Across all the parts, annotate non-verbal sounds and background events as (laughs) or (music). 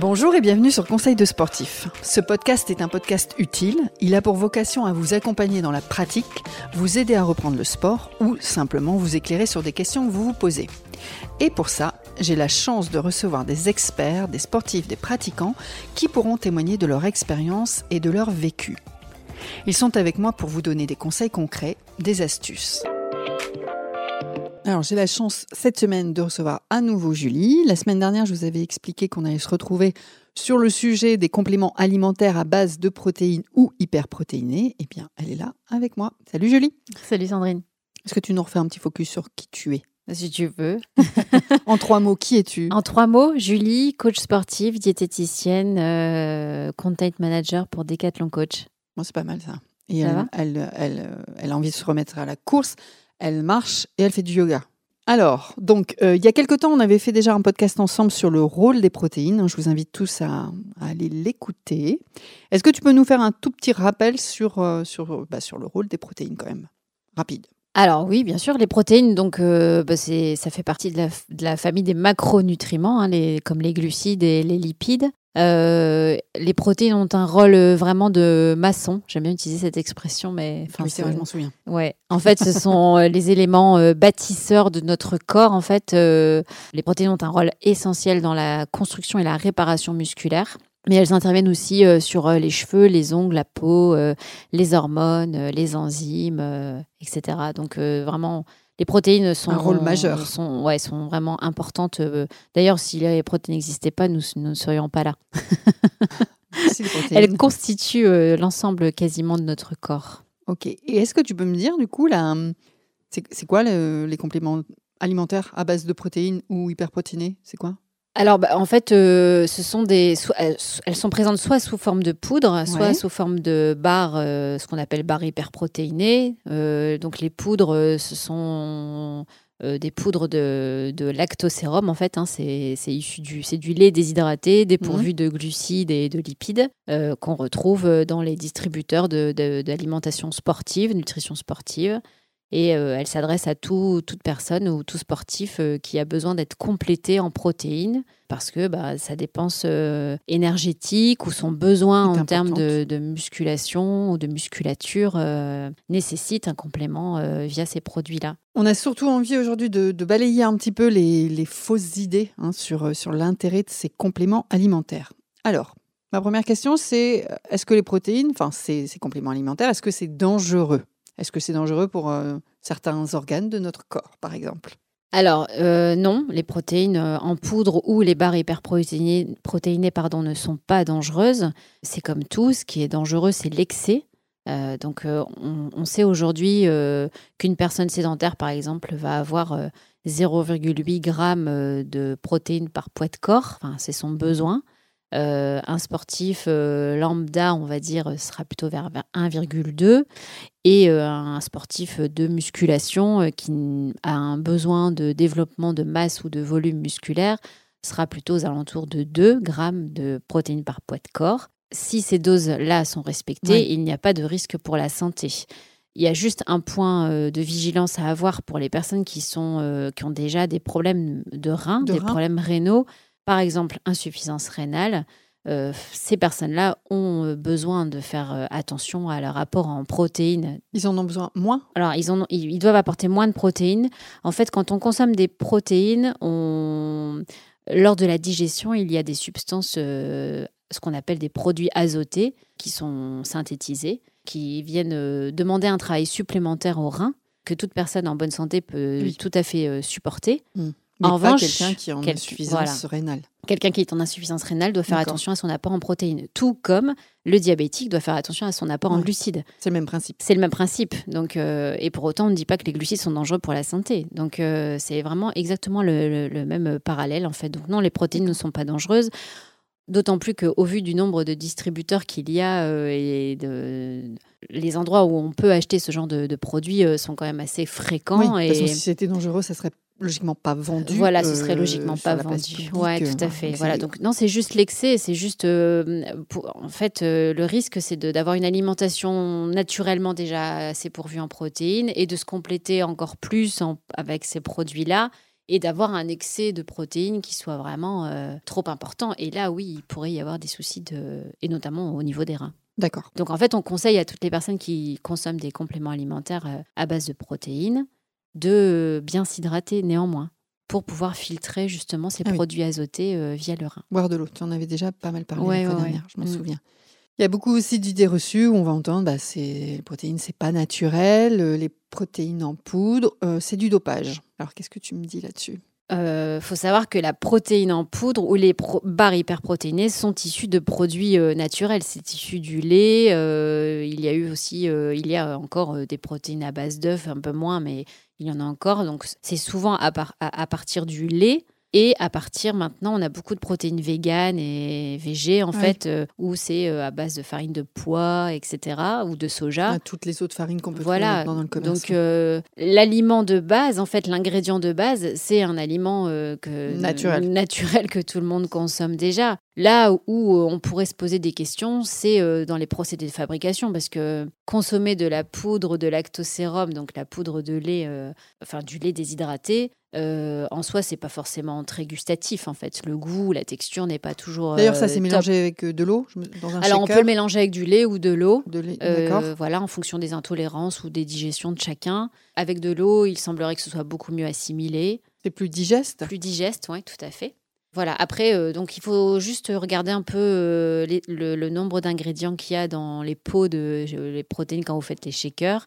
Bonjour et bienvenue sur Conseil de sportif. Ce podcast est un podcast utile. Il a pour vocation à vous accompagner dans la pratique, vous aider à reprendre le sport ou simplement vous éclairer sur des questions que vous vous posez. Et pour ça, j'ai la chance de recevoir des experts, des sportifs, des pratiquants qui pourront témoigner de leur expérience et de leur vécu. Ils sont avec moi pour vous donner des conseils concrets, des astuces. Alors j'ai la chance cette semaine de recevoir à nouveau Julie. La semaine dernière, je vous avais expliqué qu'on allait se retrouver sur le sujet des compléments alimentaires à base de protéines ou hyperprotéinés. Eh bien, elle est là avec moi. Salut Julie. Salut Sandrine. Est-ce que tu nous refais un petit focus sur qui tu es? Si tu veux. (laughs) en trois mots, qui es-tu? En trois mots, Julie, coach sportive, diététicienne, euh, content manager pour Decathlon Coach. Moi, c'est pas mal ça. Et elle, elle, elle, elle, a envie de se remettre à la course elle marche et elle fait du yoga. Alors, donc, euh, il y a quelque temps, on avait fait déjà un podcast ensemble sur le rôle des protéines. Je vous invite tous à, aller l'écouter. Est-ce que tu peux nous faire un tout petit rappel sur, euh, sur, bah, sur le rôle des protéines quand même? Rapide. Alors oui, bien sûr, les protéines, donc euh, bah, ça fait partie de la, famille des macronutriments, hein, comme les glucides et les lipides. Euh, les protéines ont un rôle euh, vraiment de maçon. J'aime bien utiliser cette expression, mais oui, c'est vrai, je m'en souviens. Ouais. En fait, ce sont euh, les éléments bâtisseurs de notre corps. En fait, les protéines ont un rôle essentiel dans la construction et la réparation musculaire. Mais elles interviennent aussi sur les cheveux, les ongles, la peau, les hormones, les enzymes, etc. Donc vraiment, les protéines sont un rôle majeur. Sont, ouais, sont vraiment importantes. Euh, d'ailleurs, si les protéines n'existaient pas, nous, ne serions pas là. (laughs) Elles constituent euh, l'ensemble quasiment de notre corps. Ok. Et est-ce que tu peux me dire, du coup, là, c'est quoi les compléments alimentaires à base de protéines ou hyperprotéinés? C'est quoi? Alors, bah, en fait, euh, ce sont des, elles sont présentes soit sous forme de poudre, soit sous forme de barres, euh, ce qu'on appelle barres hyperprotéinées. Euh, donc, les poudres, ce sont des poudres de, de lactosérum, en fait. Hein, c'est issu du, du lait déshydraté, dépourvu mmh. de glucides et de lipides, qu'on retrouve dans les distributeurs d'alimentation de, sportive, nutrition sportive. Et euh, elle s'adresse à tout, toute personne ou tout sportif euh, qui a besoin d'être complété en protéines parce que bah, sa dépense euh, énergétique ou son besoin en termes de, musculation ou de musculature nécessite un complément via ces produits-là. On a surtout envie aujourd'hui de, balayer un petit peu les, fausses idées hein, sur, sur l'intérêt de ces compléments alimentaires. Alors, ma première question, c'est est-ce que les protéines, enfin ces compléments alimentaires, est-ce que c'est dangereux? Est-ce que c'est dangereux pour euh, certains organes de notre corps, par exemple? Alors euh, non, les protéines euh, en poudre ou les barres hyperprotéinées protéinées, pardon, ne sont pas dangereuses. C'est comme tout, ce qui est dangereux, c'est l'excès. donc on, sait aujourd'hui qu'une personne sédentaire, par exemple, va avoir 0,8 g de protéines par poids de corps. Enfin, c'est son besoin. Euh, un sportif euh, lambda, on va dire, sera plutôt vers, 1,2 et euh, un sportif de musculation qui a un besoin de développement de masse ou de volume musculaire sera plutôt aux alentours de 2 grammes de protéines par poids de corps. Si ces doses-là sont respectées, il n'y a pas de risque pour la santé. Il y a juste un point de vigilance à avoir pour les personnes qui, sont, qui ont déjà des problèmes de reins, des problèmes rénaux par exemple insuffisance rénale, euh, ces personnes-là ont euh, besoin de faire euh, attention à leur apport en protéines. Ils en ont besoin moins? Alors, ils, ont, ils, doivent apporter moins de protéines. En fait, quand on consomme des protéines, on... lors de la digestion, il y a des substances, ce qu'on appelle des produits azotés, qui sont synthétisés, qui viennent demander un travail supplémentaire au rein que toute personne en bonne santé peut tout à fait supporter. Hmm. Mais en revanche, quelqu'un qui est en insuffisance rénale. Quelqu'un qui est en insuffisance rénale doit faire attention à son apport en protéines, tout comme le diabétique doit faire attention à son apport en glucides. C'est le même principe. C'est le même principe. Donc, euh, et pour autant, on ne dit pas que les glucides sont dangereux pour la santé. Donc, euh, c'est vraiment exactement le, même parallèle en fait. Donc, non, les protéines ne sont pas dangereuses. D'autant plus qu'au vu du nombre de distributeurs qu'il y a euh, et de, les endroits où on peut acheter ce genre de, produits sont quand même assez fréquents. et... si c'était dangereux, ça serait logiquement pas vendu. Voilà, ce serait euh, logiquement pas vendu. Ouais, tout à fait. Voilà, donc non, c'est juste l'excès, c'est juste, euh, en fait, euh, le risque, c'est d'avoir une alimentation naturellement déjà assez pourvue en protéines et de se compléter encore plus avec ces produits-là et d'avoir un excès de protéines qui soit vraiment trop important. Et là, oui, il pourrait y avoir des soucis, de... et notamment au niveau des reins. D'accord. Donc en fait, on conseille à toutes les personnes qui consomment des compléments alimentaires à base de protéines de bien s'hydrater néanmoins pour pouvoir filtrer justement ces ah produits azotés via le rein. Boire de l'eau, tu en avais déjà pas mal parlé la fois dernière, je m'en mm. souviens. Il y a beaucoup aussi d'idées reçues où on va entendre bah, les protéines, c'est pas naturel, euh, les protéines en poudre, euh, c'est du dopage. Alors qu'est-ce que tu me dis là-dessus? Euh, faut savoir que la protéine en poudre ou les barres hyperprotéinées sont issues de produits naturels. C'est issu du lait. il y a eu aussi, il y a encore des protéines à base d'œufs, un peu moins, mais il y en a encore. Donc c'est souvent à, partir du lait. Et à partir maintenant, on a beaucoup de protéines véganes et végé, en fait, euh, où c'est euh, à base de farine de pois, etc., ou de soja. Ah, toutes les autres farines qu'on peut voilà. trouver dans le commerce. Donc, euh, l'aliment de base, en fait, l'ingrédient de base, c'est un aliment que, naturel. naturel que tout le monde consomme déjà. Là où on pourrait se poser des questions, c'est dans les procédés de fabrication, parce que consommer de la poudre de lactosérum, donc la poudre de lait, enfin du lait déshydraté, euh, en soi, c'est pas forcément très gustatif en fait. Le goût, la texture n'est pas toujours. D'ailleurs, ça c'est euh, mélangé avec euh, de l'eau Alors on peut le mélanger avec du lait ou de l'eau. De D'accord. voilà, en fonction des intolérances ou des digestions de chacun. Avec de l'eau, il semblerait que ce soit beaucoup mieux assimilé. C'est plus digeste. Plus digeste, oui, tout à fait. Voilà, après, euh, donc il faut juste regarder un peu euh, le, nombre d'ingrédients qu'il y a dans les pots de les protéines quand vous faites les shakers.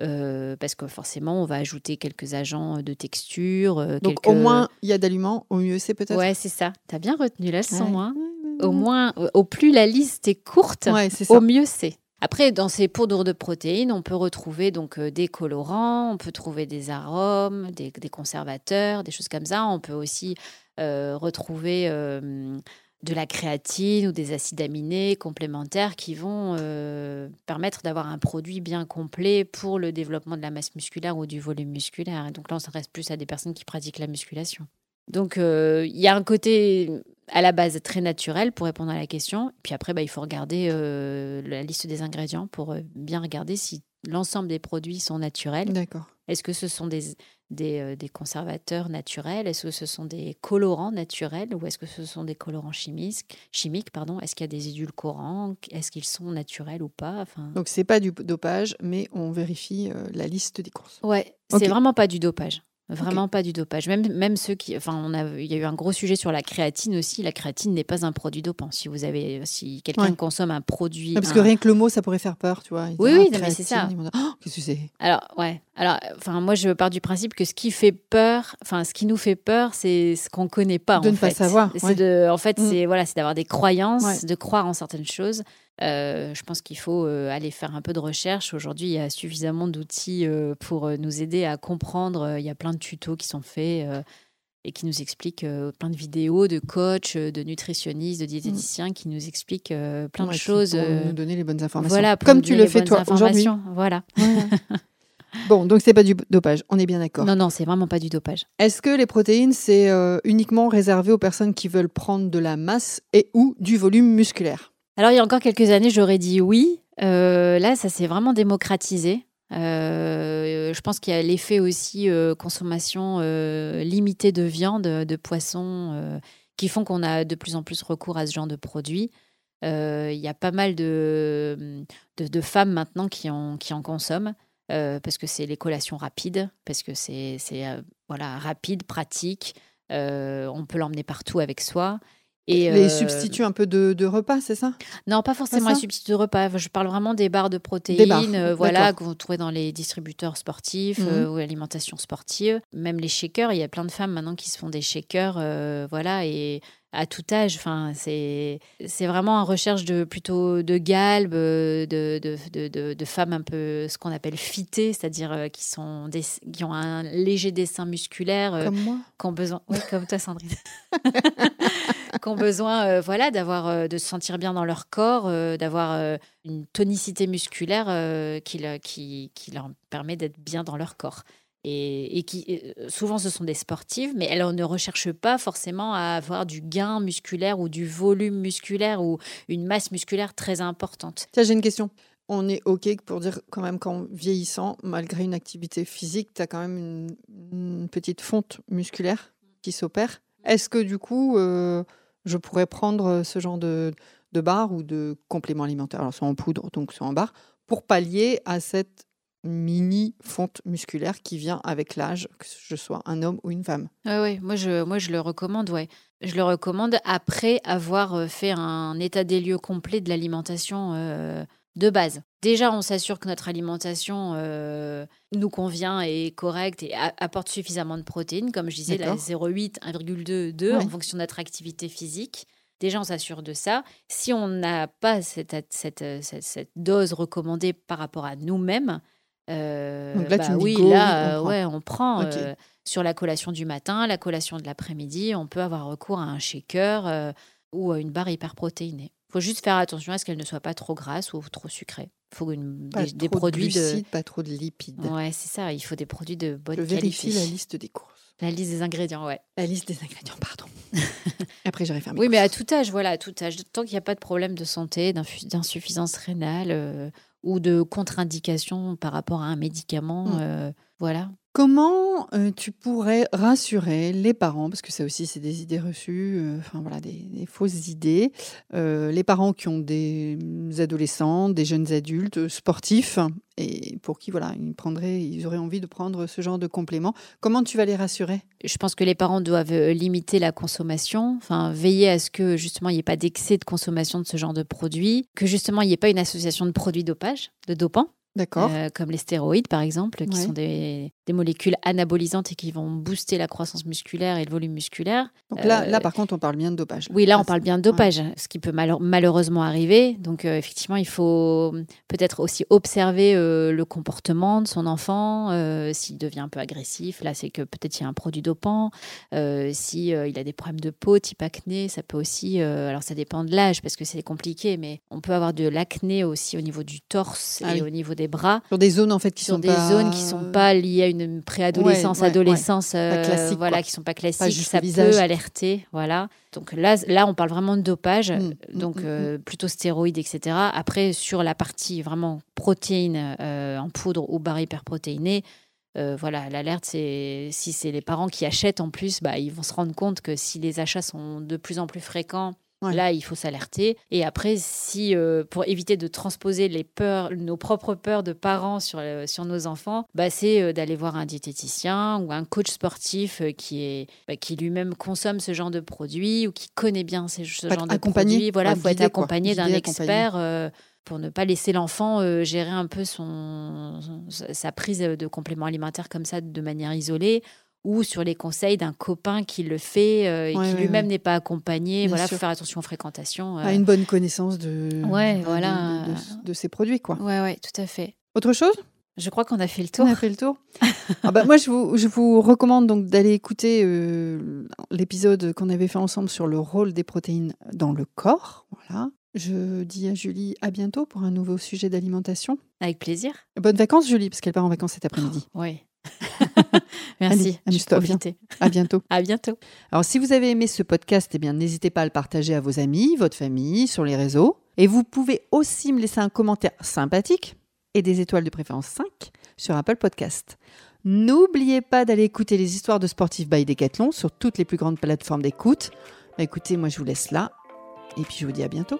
Euh, parce que forcément, on va ajouter quelques agents de texture. donc au moins, il y a d'aliments, au mieux c'est peut-être. Ouais, c'est ça. Tu as bien retenu la leçon. Hein au moins, au plus la liste est courte, au mieux c'est. Après, dans ces poudres de protéines, on peut retrouver donc des colorants, on peut trouver des arômes, des, des, conservateurs, des choses comme ça. On peut aussi euh, retrouver euh, de la créatine ou des acides aminés complémentaires qui vont euh, permettre d'avoir un produit bien complet pour le développement de la masse musculaire ou du volume musculaire. Donc là, on s'adresse plus à des personnes qui pratiquent la musculation. Donc il y a un côté à la base très naturel pour répondre à la question. Puis après, bah, il faut regarder la liste des ingrédients pour bien regarder si l'ensemble des produits sont naturels. D'accord. Est-ce que ce sont des, euh, des, conservateurs naturels? Est-ce que ce sont des colorants naturels ou est-ce que ce sont des colorants chimiques, chimiques pardon? Est-ce qu'il y a des édulcorants? Est-ce qu'ils sont naturels ou pas? Enfin... Donc c'est pas du dopage, mais on vérifie euh, la liste des courses. Ouais, c'est vraiment pas du dopage. Vraiment pas du dopage. Même, même ceux qui. Enfin, on a, il y a eu un gros sujet sur la créatine aussi. La créatine n'est pas un produit dopant. Si vous avez, si quelqu'un consomme un produit. parce que rien que le mot, ça pourrait faire peur, tu vois. Oui, oui, mais c'est ça. Oh, qu'est-ce que c'est? Alors, ouais. Alors, enfin, moi, je pars du principe que ce qui fait peur, enfin, ce qui nous fait peur, c'est ce qu'on connaît pas. De en ne pas savoir. C'est de, en fait, mm. c'est voilà, c'est d'avoir des croyances, de croire en certaines choses. Euh, je pense qu'il faut euh, aller faire un peu de recherche. Aujourd'hui, il y a suffisamment d'outils euh, pour nous aider à comprendre. Il y a plein de tutos qui sont faits et qui nous expliquent plein de vidéos de coachs, de nutritionnistes, de diététiciens qui nous expliquent plein de choses. Pour nous donner les bonnes informations. Voilà, Comme tu le fais toi aujourd'hui. Voilà. (laughs) Bon, donc c'est pas du dopage, on est bien d'accord. Non, non, c'est vraiment pas du dopage. Est-ce que les protéines, c'est uniquement réservé aux personnes qui veulent prendre de la masse et ou du volume musculaire? Alors, il y a encore quelques années, j'aurais dit oui. Euh, là, ça s'est vraiment démocratisé. Euh, je pense qu'il y a l'effet aussi euh, consommation limitée de viande, de poisson, qui font qu'on a de plus en plus recours à ce genre de produits. Il y a pas mal de, de, femmes maintenant qui en, qui en consomment. parce que c'est les collations rapides, parce que c'est voilà, rapide, pratique, on peut l'emmener partout avec soi. Et les euh, substituts un peu de, repas, c'est ça? Non, pas forcément les substituts de repas. Je parle vraiment des barres de protéines, euh, voilà, que vous trouvez dans les distributeurs sportifs mmh. euh, ou l'alimentation sportive. Même les shakers, il y a plein de femmes maintenant qui se font des shakers, voilà, et à tout âge. Enfin, c'est c'est vraiment en recherche de plutôt de galbes, de, de, de, de femmes un peu ce qu'on appelle fitées, c'est-à-dire qui sont des, qui ont un léger dessin musculaire, comme moi, qui ont besoin, oui, comme toi, Sandrine. (laughs) (laughs) qui ont besoin euh, voilà, d'avoir, euh, de se sentir bien dans leur corps, euh, d'avoir une tonicité musculaire qui, qui, qui, leur permet d'être bien dans leur corps. Et, et, qui souvent ce sont des sportives, mais elles ne recherchent pas forcément à avoir du gain musculaire ou du volume musculaire ou une masse musculaire très importante. Tiens, j'ai une question. on est OK pour dire quand même qu'en vieillissant, malgré une activité physique, tu as quand même une, une petite fonte musculaire qui s'opère. Est-ce que du coup, euh, je pourrais prendre ce genre de, de barre ou de complément alimentaire, alors soit en poudre, donc soit en barre, pour pallier à cette mini fonte musculaire qui vient avec l'âge, que je sois un homme ou une femme. Oui, ouais, moi, je, moi je le recommande, ouais. Je le recommande après avoir euh, fait un état des lieux complet de l'alimentation euh, de base. Déjà, on s'assure que notre alimentation euh, nous convient et est correcte et apporte suffisamment de protéines, comme je disais, la D'accord. 0,8, 1,2, 2 Ouais. en fonction de notre activité physique. Déjà, on s'assure de ça. Si on n'a pas cette, cette, cette- cette dose recommandée par rapport à nous-mêmes, euh, Donc là, tu bah oui, go, là, on prend. ouais, on prend. Euh, sur la collation du matin, la collation de l'après-midi, on peut avoir recours à un shaker ou à une barre hyperprotéinée. Il faut juste faire attention à ce qu'elle ne soit pas trop grasse ou trop sucrée. Il faut une- Pas des, des trop produits de glucides, pas trop de lipides. de. Ouais, c'est ça. Il faut des produits de bonne je vérifie qualité. la liste des courses. La liste des ingrédients, ouais. La liste des ingrédients, pardon. (laughs) Après, faire mes Oui, mais à tout âge, voilà, à tout âge. Tant qu'il n'y a pas de problème de santé, d'insuffisance rénale euh, ou de contre-indication par rapport à un médicament, Mm. euh, voilà. Comment euh, tu pourrais rassurer les parents, parce que ça aussi c'est des idées reçues, euh, enfin voilà, des, fausses idées, euh, les parents qui ont des adolescents, des jeunes adultes sportifs, et pour qui voilà, ils prendraient, ils auraient envie de prendre ce genre de complément. Comment tu vas les rassurer? Je pense que les parents doivent limiter la consommation, enfin veiller à ce que justement il n'y ait pas d'excès de consommation de ce genre de produits, que justement il n'y ait pas une association de produits dopage, de dopants, D'accord euh, comme les stéroïdes par exemple, qui Ouais. sont des, des molécules anabolisantes et qui vont booster la croissance musculaire et le volume musculaire. Donc là, euh, là, par contre, on parle bien de dopage. Oui, là, on parle bien de dopage, ce qui peut malheur- malheureusement arriver. Donc, euh, effectivement, il faut peut-être aussi observer le comportement de son enfant. S'il devient un peu agressif, là, c'est que peut-être il y a un produit dopant. Euh, si il a des problèmes de peau, type acné, ça peut aussi. alors, ça dépend de l'âge parce que c'est compliqué, mais on peut avoir de l'acné aussi au niveau du torse Ah et oui. au niveau des bras. Sur des zones en fait qui sur sont des pas... zones qui sont pas liées à une préadolescence, Ouais, ouais, adolescence, euh, voilà, quoi. qui sont pas classiques, ça visage. peut alerter, voilà. Donc là, là, on parle vraiment de dopage, Mm, donc mm, mm, euh, plutôt stéroïdes, etc. Après, sur la partie vraiment protéines euh, en poudre ou barre hyperprotéinée, euh, voilà, l'alerte, c'est si c'est les parents qui achètent en plus, bah, ils vont se rendre compte que si les achats sont de plus en plus fréquents, Ouais. là, il faut s'alerter. Et après, si euh, pour éviter de transposer les peurs, nos propres peurs de parents sur, euh, sur nos enfants, bah, c'est euh, d'aller voir un diététicien ou un coach sportif qui est bah, qui lui-même consomme ce genre de produits ou qui connaît bien ces, ce genre de produits. Voilà, faut faut être accompagné d'un expert. pour ne pas laisser l'enfant euh, gérer un peu son, son- sa prise de compléments alimentaires comme ça de manière isolée ou sur les conseils d'un copain qui le fait euh, et Ouais, qui ouais, lui-même ouais. n'est pas accompagné. Bien voilà, sûr. faut faire attention aux fréquentations. euh. à une bonne connaissance de, Ouais, voilà. de, de- de ces produits. quoi. Ouais, ouais, tout à fait. Autre chose? Je crois qu'on a fait le On tour. a fait le tour. (laughs) Ah bah, moi, je vous, je vous recommande donc d'aller écouter euh, l'épisode qu'on avait fait ensemble sur le rôle des protéines dans le corps. Voilà. Je dis à Julie à bientôt pour un nouveau sujet d'alimentation. Avec plaisir. Bonnes vacances, Julie, parce qu'elle part en vacances cet après-midi. Oui. (laughs) Allez, Merci. je. À bientôt. (laughs) À bientôt. Alors, si vous avez aimé ce podcast, eh bien, n'hésitez pas à le partager à vos amis, votre famille, sur les réseaux. Et vous pouvez aussi me laisser un commentaire sympathique et des étoiles de préférence 5 sur Apple Podcast. N'oubliez pas d'aller écouter les histoires de sportifs by Decathlon sur toutes les plus grandes plateformes d'écoute. Bah, écoutez, moi, je vous laisse là. Et puis, je vous dis à bientôt.